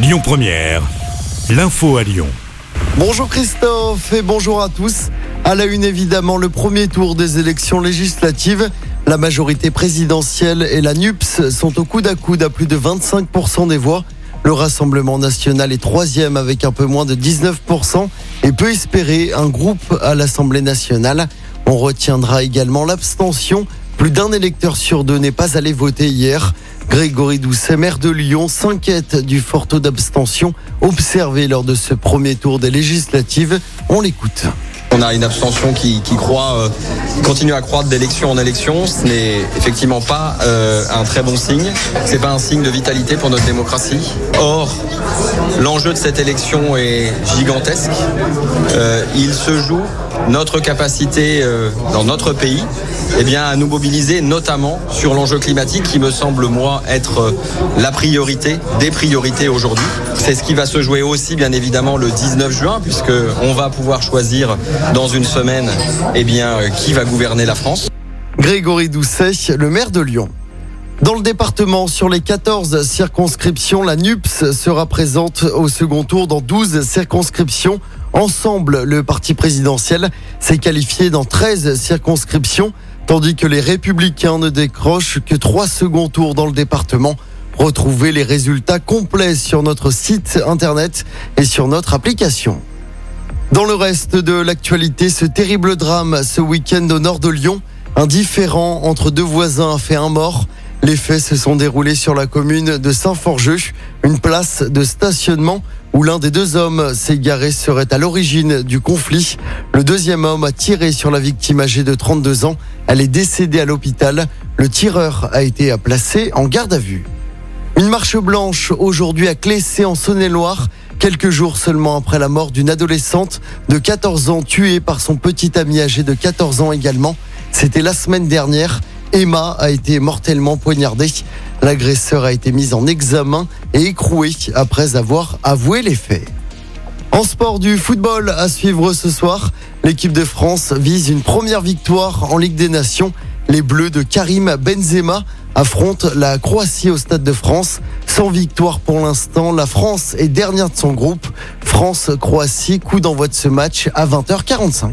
Lyon Première, l'info à Lyon. Bonjour Christophe et bonjour à tous. À la une évidemment le premier tour des élections législatives. La majorité présidentielle et la NUPS sont au coude à coude à plus de 25% des voix. Le Rassemblement national est troisième avec un peu moins de 19% et peut espérer un groupe à l'Assemblée nationale. On retiendra également l'abstention. Plus d'un électeur sur deux n'est pas allé voter hier. Grégory Doucet, maire de Lyon, s'inquiète du fort taux d'abstention observé lors de ce premier tour des législatives. On l'écoute. On a une abstention qui, qui euh, continue à croître d'élection en élection. Ce n'est effectivement pas euh, un très bon signe. C'est pas un signe de vitalité pour notre démocratie. Or, l'enjeu de cette élection est gigantesque. Euh, il se joue notre capacité euh, dans notre pays eh bien, à nous mobiliser notamment sur l'enjeu climatique qui me semble, moi, être euh, la priorité, des priorités aujourd'hui. C'est ce qui va se jouer aussi, bien évidemment, le 19 juin, puisque on va pouvoir choisir dans une semaine eh bien, euh, qui va gouverner la France. Grégory Doucet, le maire de Lyon. Dans le département, sur les 14 circonscriptions, la NUPS sera présente au second tour dans 12 circonscriptions. Ensemble, le parti présidentiel s'est qualifié dans 13 circonscriptions, tandis que les républicains ne décrochent que 3 seconds tours dans le département. Retrouvez les résultats complets sur notre site internet et sur notre application. Dans le reste de l'actualité, ce terrible drame ce week-end au nord de Lyon, un différend entre deux voisins fait un mort. Les faits se sont déroulés sur la commune de Saint-Forgeux, une place de stationnement où l'un des deux hommes s'est serait à l'origine du conflit. Le deuxième homme a tiré sur la victime âgée de 32 ans. Elle est décédée à l'hôpital. Le tireur a été placé en garde à vue. Une marche blanche aujourd'hui à Clessé en Saône-et-Loire. Quelques jours seulement après la mort d'une adolescente de 14 ans tuée par son petit ami âgé de 14 ans également. C'était la semaine dernière. Emma a été mortellement poignardée. L'agresseur a été mis en examen et écroué après avoir avoué les faits. En sport du football à suivre ce soir, l'équipe de France vise une première victoire en Ligue des Nations. Les Bleus de Karim Benzema affrontent la Croatie au Stade de France. Sans victoire pour l'instant, la France est dernière de son groupe. France-Croatie, coup d'envoi de ce match à 20h45.